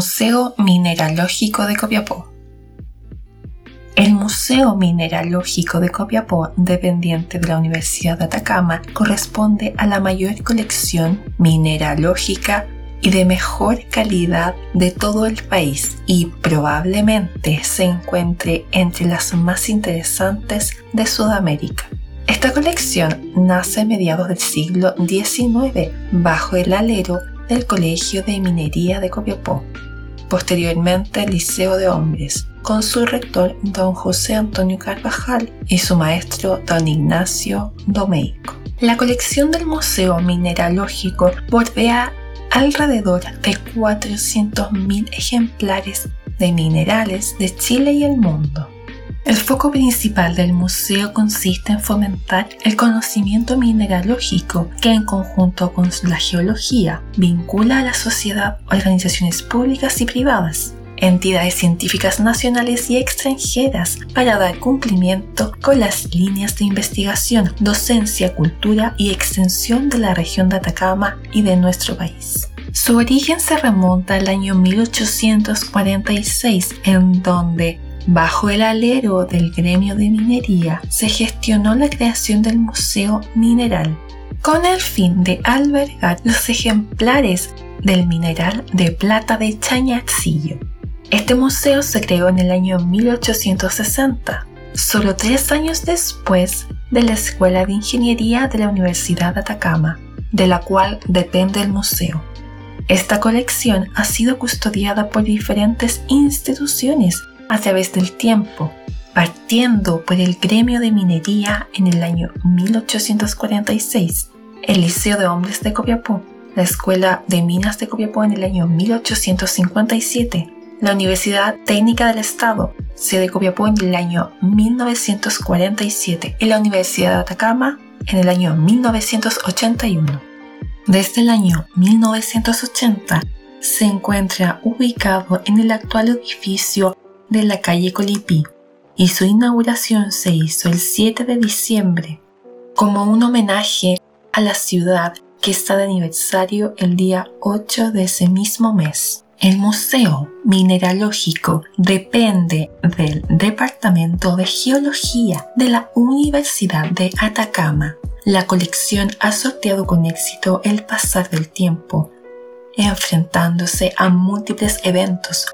Museo Mineralógico de Copiapó. El Museo Mineralógico de Copiapó, dependiente de la Universidad de Atacama, corresponde a la mayor colección mineralógica y de mejor calidad de todo el país y probablemente se encuentre entre las más interesantes de Sudamérica. Esta colección nace a mediados del siglo XIX bajo el alero del Colegio de Minería de Copiapó, posteriormente Liceo de Hombres, con su rector don José Antonio Carvajal y su maestro don Ignacio Domeico. La colección del Museo Mineralógico bordea alrededor de 400.000 ejemplares de minerales de Chile y el mundo. El foco principal del museo consiste en fomentar el conocimiento mineralógico que en conjunto con la geología vincula a la sociedad organizaciones públicas y privadas, entidades científicas nacionales y extranjeras para dar cumplimiento con las líneas de investigación, docencia, cultura y extensión de la región de Atacama y de nuestro país. Su origen se remonta al año 1846, en donde Bajo el alero del gremio de minería se gestionó la creación del Museo Mineral, con el fin de albergar los ejemplares del mineral de plata de Chañarcillo. Este museo se creó en el año 1860, solo tres años después de la Escuela de Ingeniería de la Universidad de Atacama, de la cual depende el museo. Esta colección ha sido custodiada por diferentes instituciones a través del tiempo, partiendo por el gremio de minería en el año 1846, el Liceo de Hombres de Copiapó, la Escuela de Minas de Copiapó en el año 1857, la Universidad Técnica del Estado, sede de Copiapó en el año 1947 y la Universidad de Atacama en el año 1981. Desde el año 1980 se encuentra ubicado en el actual edificio de la calle Colipí y su inauguración se hizo el 7 de diciembre como un homenaje a la ciudad que está de aniversario el día 8 de ese mismo mes. El Museo Mineralógico depende del Departamento de Geología de la Universidad de Atacama. La colección ha sorteado con éxito el pasar del tiempo, enfrentándose a múltiples eventos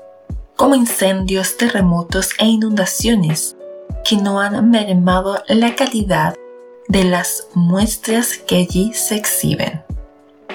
como incendios, terremotos e inundaciones, que no han mermado la calidad de las muestras que allí se exhiben.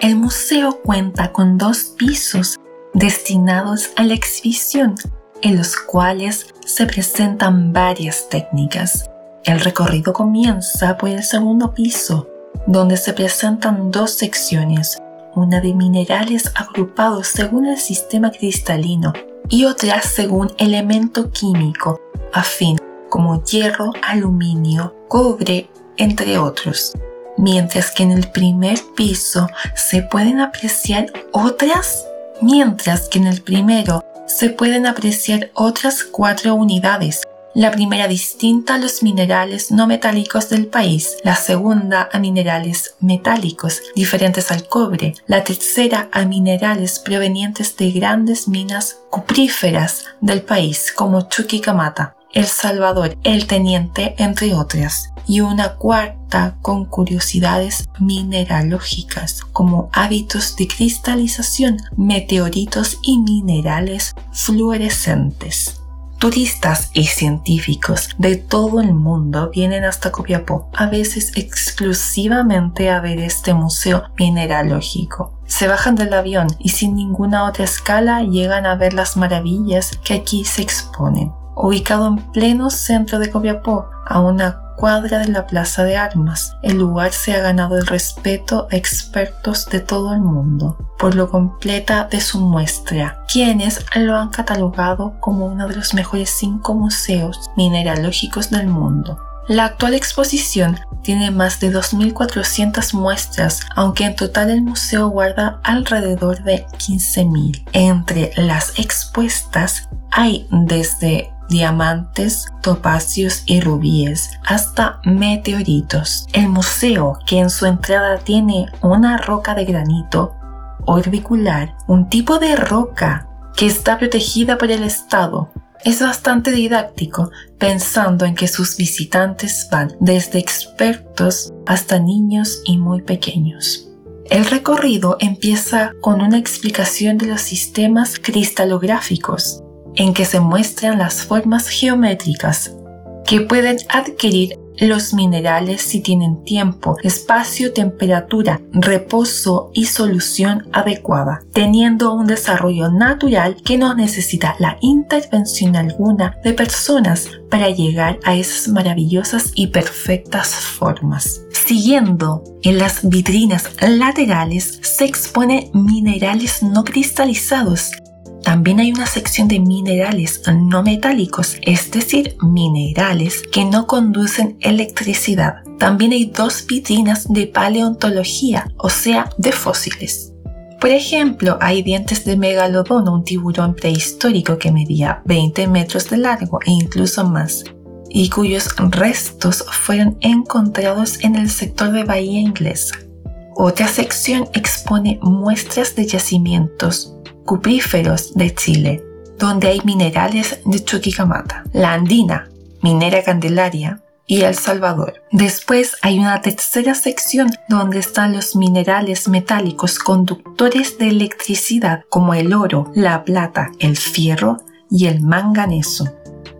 El museo cuenta con dos pisos destinados a la exhibición, en los cuales se presentan varias técnicas. El recorrido comienza por el segundo piso, donde se presentan dos secciones, una de minerales agrupados según el sistema cristalino y otras según elemento químico afín como hierro, aluminio, cobre, entre otros. Mientras que en el primer piso se pueden apreciar otras, mientras que en el primero se pueden apreciar otras cuatro unidades la primera distinta a los minerales no metálicos del país, la segunda a minerales metálicos diferentes al cobre, la tercera a minerales provenientes de grandes minas cupríferas del país como Chuquicamata, El Salvador, El Teniente, entre otras, y una cuarta con curiosidades mineralógicas como hábitos de cristalización, meteoritos y minerales fluorescentes. Turistas y científicos de todo el mundo vienen hasta Copiapó, a veces exclusivamente a ver este museo mineralógico. Se bajan del avión y sin ninguna otra escala llegan a ver las maravillas que aquí se exponen. Ubicado en pleno centro de Copiapó, a una cuadra de la Plaza de Armas. El lugar se ha ganado el respeto a expertos de todo el mundo por lo completa de su muestra, quienes lo han catalogado como uno de los mejores cinco museos mineralógicos del mundo. La actual exposición tiene más de 2.400 muestras, aunque en total el museo guarda alrededor de 15.000. Entre las expuestas hay desde diamantes, topacios y rubíes, hasta meteoritos. El museo, que en su entrada tiene una roca de granito orbicular, un tipo de roca que está protegida por el Estado, es bastante didáctico, pensando en que sus visitantes van desde expertos hasta niños y muy pequeños. El recorrido empieza con una explicación de los sistemas cristalográficos, en que se muestran las formas geométricas que pueden adquirir los minerales si tienen tiempo, espacio, temperatura, reposo y solución adecuada, teniendo un desarrollo natural que no necesita la intervención alguna de personas para llegar a esas maravillosas y perfectas formas. Siguiendo en las vitrinas laterales se exponen minerales no cristalizados también hay una sección de minerales no metálicos, es decir, minerales que no conducen electricidad. También hay dos vitrinas de paleontología, o sea, de fósiles. Por ejemplo, hay dientes de megalodón, un tiburón prehistórico que medía 20 metros de largo e incluso más, y cuyos restos fueron encontrados en el sector de Bahía Inglesa. Otra sección expone muestras de yacimientos cupríferos de Chile, donde hay minerales de Chuquicamata, la Andina, Minera Candelaria y El Salvador. Después hay una tercera sección donde están los minerales metálicos conductores de electricidad como el oro, la plata, el fierro y el manganeso.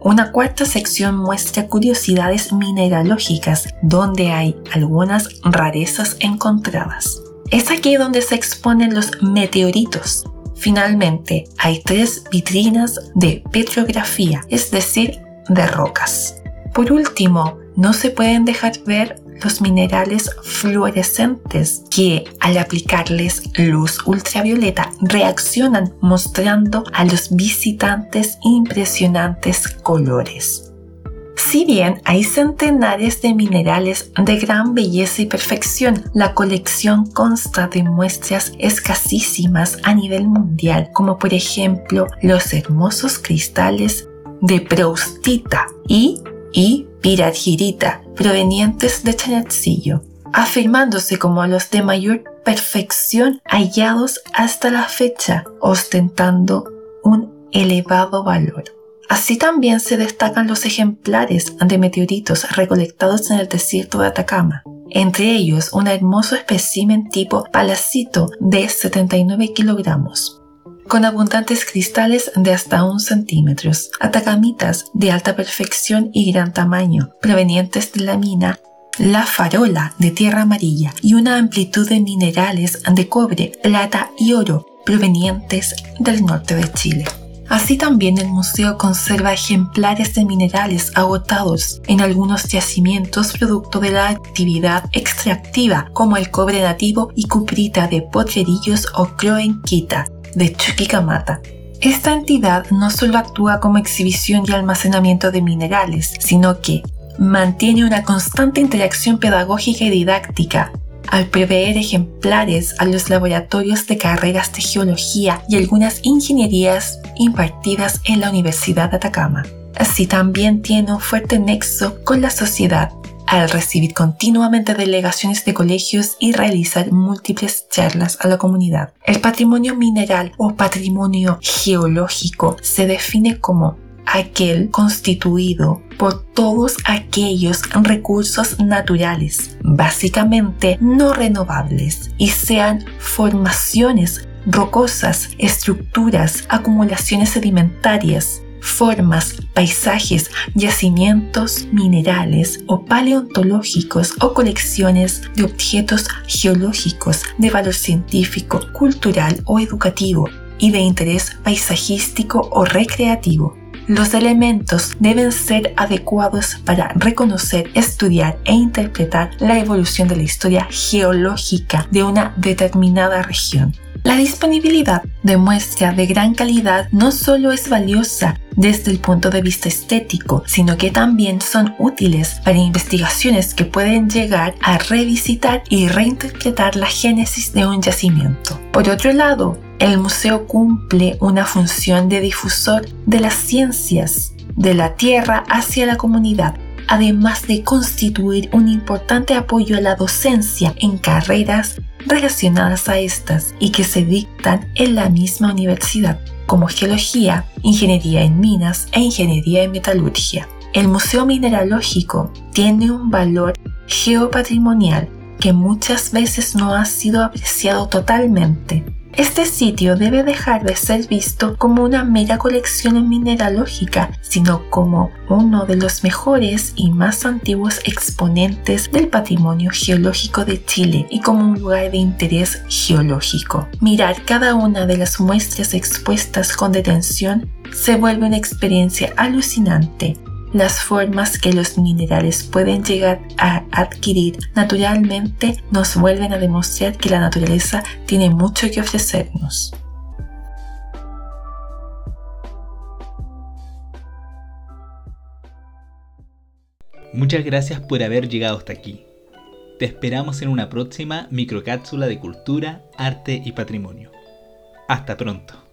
Una cuarta sección muestra curiosidades mineralógicas donde hay algunas rarezas encontradas. Es aquí donde se exponen los meteoritos, Finalmente, hay tres vitrinas de petrografía, es decir, de rocas. Por último, no se pueden dejar ver los minerales fluorescentes que al aplicarles luz ultravioleta reaccionan mostrando a los visitantes impresionantes colores. Si bien hay centenares de minerales de gran belleza y perfección, la colección consta de muestras escasísimas a nivel mundial, como por ejemplo los hermosos cristales de proustita y, y pirargirita, provenientes de Chañarcillo, afirmándose como los de mayor perfección hallados hasta la fecha, ostentando un elevado valor. Así también se destacan los ejemplares de meteoritos recolectados en el desierto de Atacama, entre ellos un hermoso espécimen tipo palacito de 79 kilogramos con abundantes cristales de hasta un centímetro, atacamitas de alta perfección y gran tamaño, provenientes de la mina La Farola de tierra amarilla y una amplitud de minerales de cobre, plata y oro provenientes del norte de Chile. Así también el museo conserva ejemplares de minerales agotados en algunos yacimientos producto de la actividad extractiva como el cobre nativo y cuprita de potrerillos o croenquita de Chuquicamata. Esta entidad no solo actúa como exhibición y almacenamiento de minerales, sino que mantiene una constante interacción pedagógica y didáctica al prever ejemplares a los laboratorios de carreras de geología y algunas ingenierías impartidas en la Universidad de Atacama. Así también tiene un fuerte nexo con la sociedad al recibir continuamente delegaciones de colegios y realizar múltiples charlas a la comunidad. El patrimonio mineral o patrimonio geológico se define como aquel constituido por todos aquellos recursos naturales, básicamente no renovables, y sean formaciones rocosas, estructuras, acumulaciones sedimentarias, formas, paisajes, yacimientos minerales o paleontológicos o colecciones de objetos geológicos de valor científico, cultural o educativo y de interés paisajístico o recreativo. Los elementos deben ser adecuados para reconocer, estudiar e interpretar la evolución de la historia geológica de una determinada región. La disponibilidad de muestra de gran calidad no solo es valiosa desde el punto de vista estético, sino que también son útiles para investigaciones que pueden llegar a revisitar y reinterpretar la génesis de un yacimiento. Por otro lado, el museo cumple una función de difusor de las ciencias de la tierra hacia la comunidad además de constituir un importante apoyo a la docencia en carreras relacionadas a estas y que se dictan en la misma universidad, como geología, ingeniería en minas e ingeniería en metalurgia. El Museo Mineralógico tiene un valor geopatrimonial que muchas veces no ha sido apreciado totalmente este sitio debe dejar de ser visto como una mera colección mineralógica, sino como uno de los mejores y más antiguos exponentes del patrimonio geológico de Chile y como un lugar de interés geológico. Mirar cada una de las muestras expuestas con detención se vuelve una experiencia alucinante las formas que los minerales pueden llegar a adquirir naturalmente nos vuelven a demostrar que la naturaleza tiene mucho que ofrecernos. Muchas gracias por haber llegado hasta aquí. Te esperamos en una próxima microcápsula de cultura, arte y patrimonio. Hasta pronto.